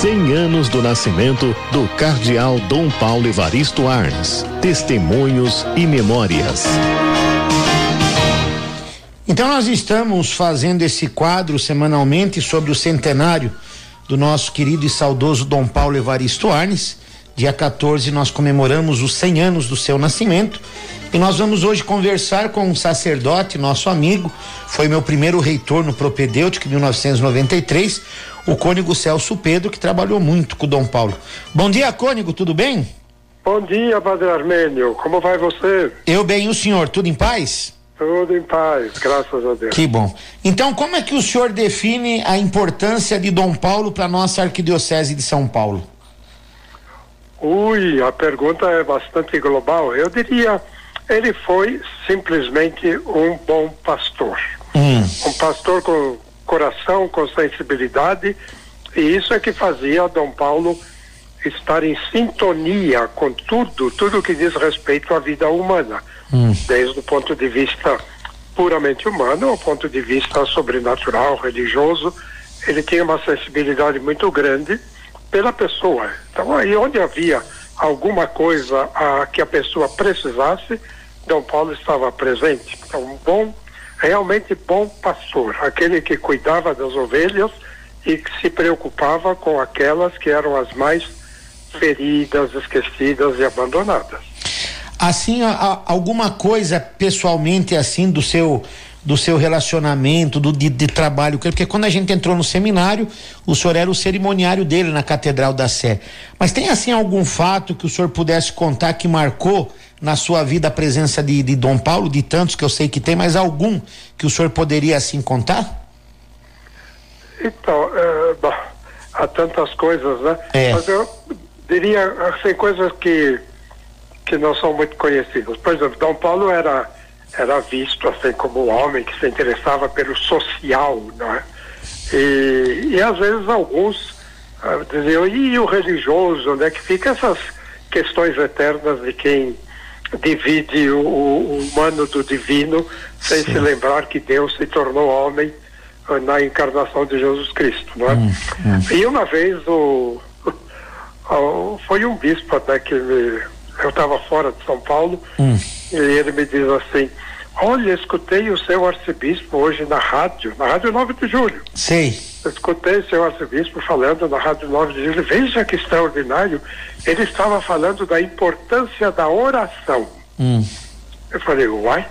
100 anos do nascimento do Cardeal Dom Paulo Evaristo Arns. Testemunhos e memórias. Então nós estamos fazendo esse quadro semanalmente sobre o centenário do nosso querido e saudoso Dom Paulo Evaristo Arnes. Dia 14 nós comemoramos os 100 anos do seu nascimento e nós vamos hoje conversar com um sacerdote, nosso amigo, foi meu primeiro reitor no Propedêutico em 1993, o cônigo Celso Pedro, que trabalhou muito com o Dom Paulo. Bom dia, cônigo, tudo bem? Bom dia, Padre Armênio. Como vai você? Eu bem, e o senhor, tudo em paz? Tudo em paz, graças a Deus. Que bom. Então, como é que o senhor define a importância de Dom Paulo para nossa arquidiocese de São Paulo? Ui, a pergunta é bastante global. Eu diria, ele foi simplesmente um bom pastor. Hum. Um pastor com coração, com sensibilidade, e isso é que fazia Dom Paulo estar em sintonia com tudo, tudo que diz respeito à vida humana, hum. desde o ponto de vista puramente humano ao ponto de vista sobrenatural, religioso, ele tinha uma sensibilidade muito grande pela pessoa. Então aí onde havia alguma coisa a que a pessoa precisasse, Dom Paulo estava presente. Então um bom realmente bom pastor, aquele que cuidava das ovelhas e que se preocupava com aquelas que eram as mais feridas, esquecidas e abandonadas. Assim, a, alguma coisa pessoalmente assim do seu do seu relacionamento, do de, de, trabalho, porque quando a gente entrou no seminário, o senhor era o cerimoniário dele na Catedral da Sé. Mas tem assim algum fato que o senhor pudesse contar que marcou na sua vida a presença de, de Dom Paulo, de tantos que eu sei que tem, mas algum que o senhor poderia assim contar? Então, é, bom, há tantas coisas, né? É. Mas eu diria, assim, coisas que, que não são muito conhecidas. Por exemplo, Dom Paulo era, era visto, assim, como um homem que se interessava pelo social, não é? E, e às vezes alguns uh, diziam, e o religioso, né? Que fica essas questões eternas de quem divide o, o humano do divino sem Sim. se lembrar que Deus se tornou homem uh, na encarnação de Jesus Cristo, não é? Hum, hum. E uma vez o, o, foi um bispo até que me, eu estava fora de São Paulo hum. e ele me diz assim, olha, escutei o seu arcebispo hoje na rádio, na rádio 9 de julho. Sim escutei seu arcebispo falando na Rádio 9 de Julho, veja que extraordinário, ele estava falando da importância da oração. Hum. Eu falei, uai?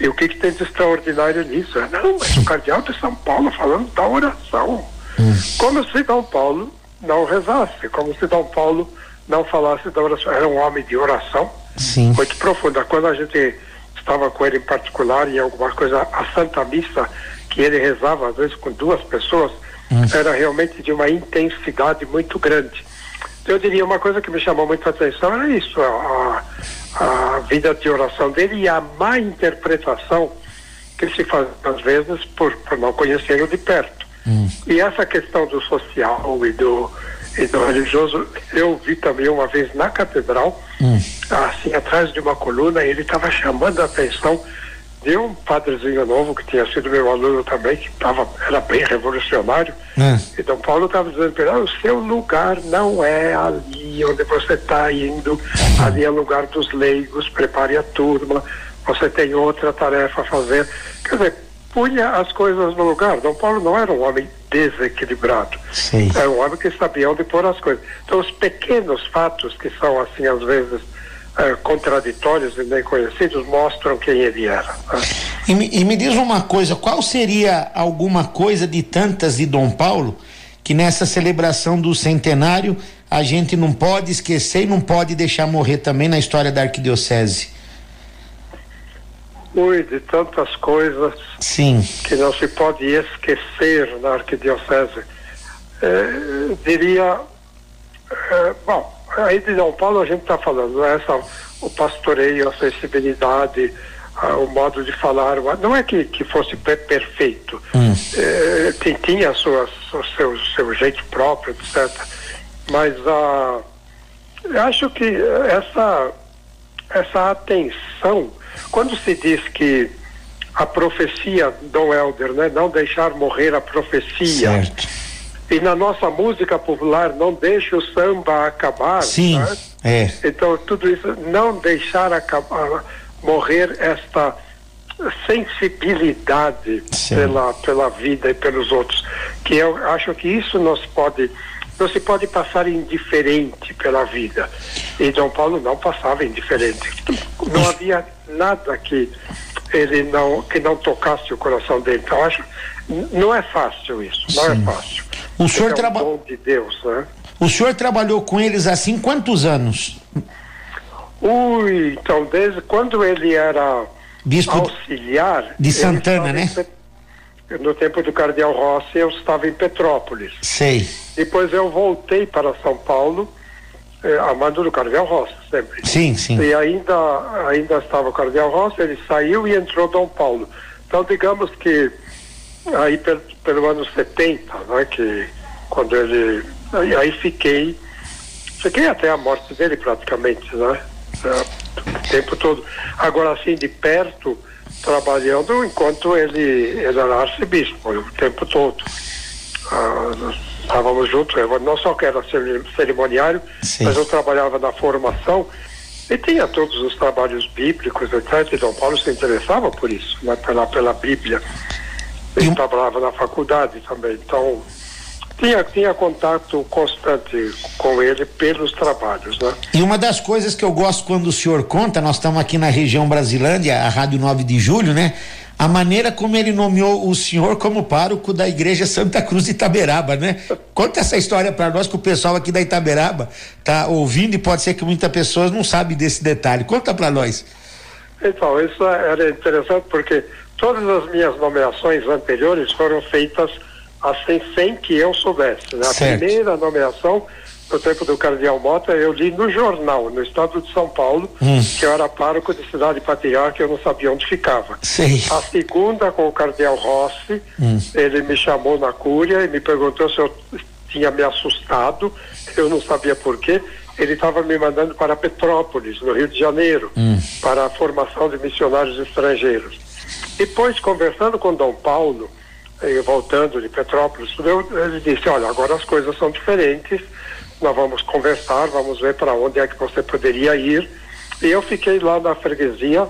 E o que, que tem de extraordinário nisso? Não, mas o cardeal de São Paulo falando da oração. Hum. Como se Dom Paulo não rezasse, como se Dom Paulo não falasse da oração. Era um homem de oração Sim. muito profunda. Quando a gente estava com ele em particular em alguma coisa, a Santa Missa que ele rezava às vezes com duas pessoas, era realmente de uma intensidade muito grande. Eu diria uma coisa que me chamou muita atenção era isso, a, a vida de oração dele e a má interpretação que se faz às vezes por, por não conhecê-lo de perto. Hum. E essa questão do social e do, e do religioso, eu vi também uma vez na catedral, hum. assim, atrás de uma coluna, ele estava chamando a atenção de um padrezinho novo que tinha sido meu aluno também, que tava, era bem revolucionário. É. E Dom Paulo estava dizendo para ele, ah, o seu lugar não é ali onde você está indo, ali é lugar dos leigos, prepare a turma, você tem outra tarefa a fazer. Quer dizer, punha as coisas no lugar. Dom Paulo não era um homem desequilibrado. Sim. Era um homem que sabia onde pôr as coisas. Então, os pequenos fatos que são, assim, às vezes, uh, contraditórios e nem conhecidos mostram quem ele era. Né? E, me, e me diz uma coisa, qual seria alguma coisa de tantas de Dom Paulo que nessa celebração do centenário a gente não pode esquecer e não pode deixar morrer também na história da arquidiocese? Ui, de tantas coisas Sim. que não se pode esquecer na arquidiocese. É, diria, é, bom, Aí de São Paulo a gente está falando, né? Essa, o pastoreio, a sensibilidade, o modo de falar, não é que, que fosse perfeito, hum. é, tinha suas, o seu, seu jeito próprio, etc. Mas a, eu acho que essa, essa atenção, quando se diz que a profecia, Dom Helder, né, não deixar morrer a profecia, certo E na nossa música popular, não deixe o samba acabar. Sim, né? é. Então, tudo isso, não deixar acabar, morrer esta sensibilidade pela, pela vida e pelos outros, que eu acho que isso não se pode não se pode passar indiferente pela vida. E Dom Paulo não passava indiferente. Não havia nada que ele não que não tocasse o coração dele. Então acho não é fácil isso, não é Sim. é fácil. O senhor é um trabalhou de Deus, né? O senhor trabalhou com eles assim quantos anos? Ui, então desde quando ele era Bispo auxiliar de Santana, né? no tempo do Cardeal Rossi, eu estava em Petrópolis. Sei. Depois eu voltei para São Paulo, eh, amando do Cardeal Rossi, sempre. Sim, sim. E ainda, ainda estava o Cardeal Rossi, ele saiu e entrou Dom Paulo. Então, digamos que aí pelo, pelo ano 70, né, que quando ele. Aí, aí fiquei. Fiquei até a morte dele praticamente, né? É, o tempo todo. Agora, assim, de perto trabalhando enquanto ele, ele era arcebispo o tempo todo. Ah, estávamos juntos, eu não só que era cerimoniário, Sim. mas eu trabalhava na formação e tinha todos os trabalhos bíblicos, etc. E Dom Paulo se interessava por isso, né, pela, pela Bíblia. Ele e... trabalhava na faculdade também, então tinha, tinha contato constante com ele pelos trabalhos, né? E uma das coisas que eu gosto quando o senhor conta, nós estamos aqui na região Brasilândia, a Rádio 9 de Julho, né? A maneira como ele nomeou o senhor como pároco da Igreja Santa Cruz de Itaberaba, né? Conta essa história para nós que o pessoal aqui da Itaberaba tá ouvindo e pode ser que muitas pessoas não sabem desse detalhe. Conta para nós. Então, isso era interessante porque todas as minhas nomeações anteriores foram feitas assim sem que eu soubesse. Né? A primeira nomeação, no tempo do Cardeal Mota, eu li no jornal, no estado de São Paulo, hum. que eu era pároco de cidade patriarca, eu não sabia onde ficava. Sim. A segunda, com o Cardeal Rossi, hum. ele me chamou na cúria e me perguntou se eu tinha me assustado, eu não sabia por quê. Ele estava me mandando para Petrópolis, no Rio de Janeiro, hum. para a formação de missionários estrangeiros. Depois, conversando com Dom Paulo, voltando de Petrópolis, ele disse, olha, agora as coisas são diferentes, nós vamos conversar, vamos ver para onde é que você poderia ir. E eu fiquei lá na freguesia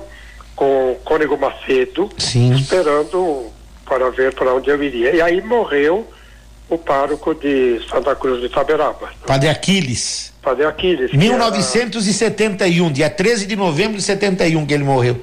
com o Cônego Macedo, Sim. esperando para ver para onde eu iria. E aí morreu o pároco de Santa Cruz de Itaberaba. Padre Aquiles. Padre Aquiles. 1971, era... dia 13 de novembro de 71 que ele morreu.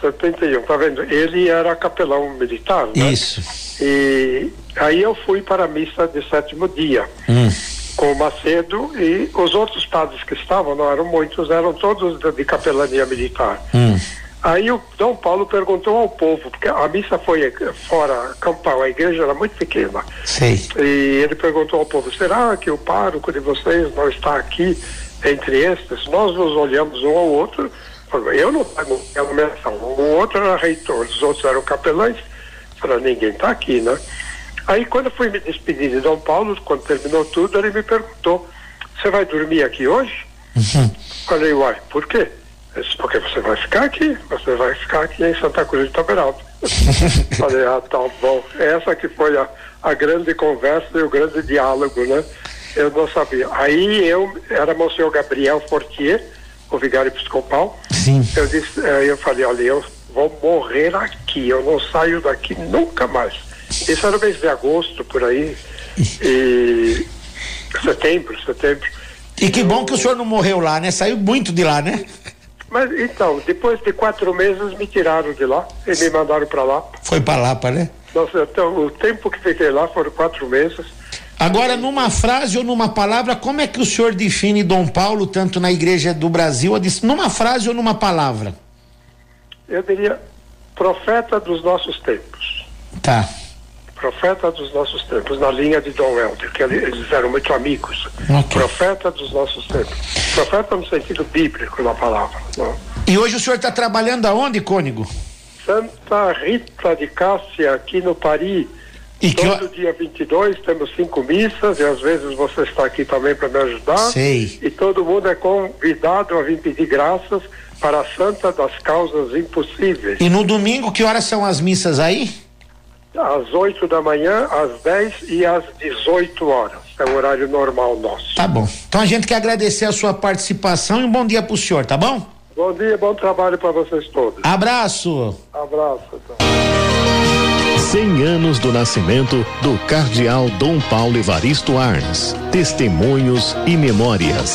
71, tá vendo? Ele era capelão militar, né? Isso. E aí eu fui para a missa de sétimo dia. Hum. Com o Macedo e os outros padres que estavam, não eram muitos, eram todos de, capelania militar. Hum. Aí o Dom Paulo perguntou ao povo, porque a missa foi fora, campal, a igreja era muito pequena. Sim. E ele perguntou ao povo, será que o pároco de vocês não está aqui entre estes? Nós nos olhamos um ao outro eu não pago a nomeação. O outro era reitor, os outros eram capelães. Falei, ninguém está aqui, né? Aí quando eu fui me despedir de Dom Paulo, quando terminou tudo, ele me perguntou, você vai dormir aqui hoje? Uhum. Falei, uai, por quê? Disse, porque você vai ficar aqui, você vai ficar aqui em Santa Cruz de Taberaldo. Falei, ah, tá bom. Essa que foi a, a grande conversa e o grande diálogo, né? Eu não sabia. Aí eu, era Monsenhor Gabriel Fortier, o vigário episcopal. Sim. Eu disse, eh, eu falei, olha, eu vou morrer aqui, eu não saio daqui nunca mais. Isso era o mês de agosto, por aí, e setembro, setembro. E que bom que o senhor não morreu lá, né? Saiu muito de lá, né? Mas então, depois de quatro meses me tiraram de lá e me mandaram para lá. Foi para Lapa, né? Nossa, então, o tempo que fiquei lá foram quatro meses. Agora, numa frase ou numa palavra, como é que o senhor define Dom Paulo, tanto na Igreja do Brasil, numa frase ou numa palavra? Eu diria profeta dos nossos tempos. Tá. Profeta dos nossos tempos, na linha de Dom Helder, que eles eram muito amigos. Okay. Profeta dos nossos tempos. Profeta no sentido bíblico da palavra. Não? E hoje o senhor está trabalhando aonde, Cônigo? Santa Rita de Cássia, aqui no Paris e Todo dia 22 temos cinco missas e às vezes você está aqui também para me ajudar. Sei. E todo mundo é convidado a vir pedir graças para a Santa das Causas Impossíveis. E no domingo, que horas são as missas aí? Às 8 da manhã, às 10 e às 18 horas. É o horário normal nosso. Tá bom. Então a gente quer agradecer a sua participação e um bom dia para o senhor, tá bom? Bom dia, bom trabalho para vocês todos. Abraço. Abraço. Então. 100 anos do nascimento do cardeal Dom Paulo Evaristo Arns. Testemunhos e memórias.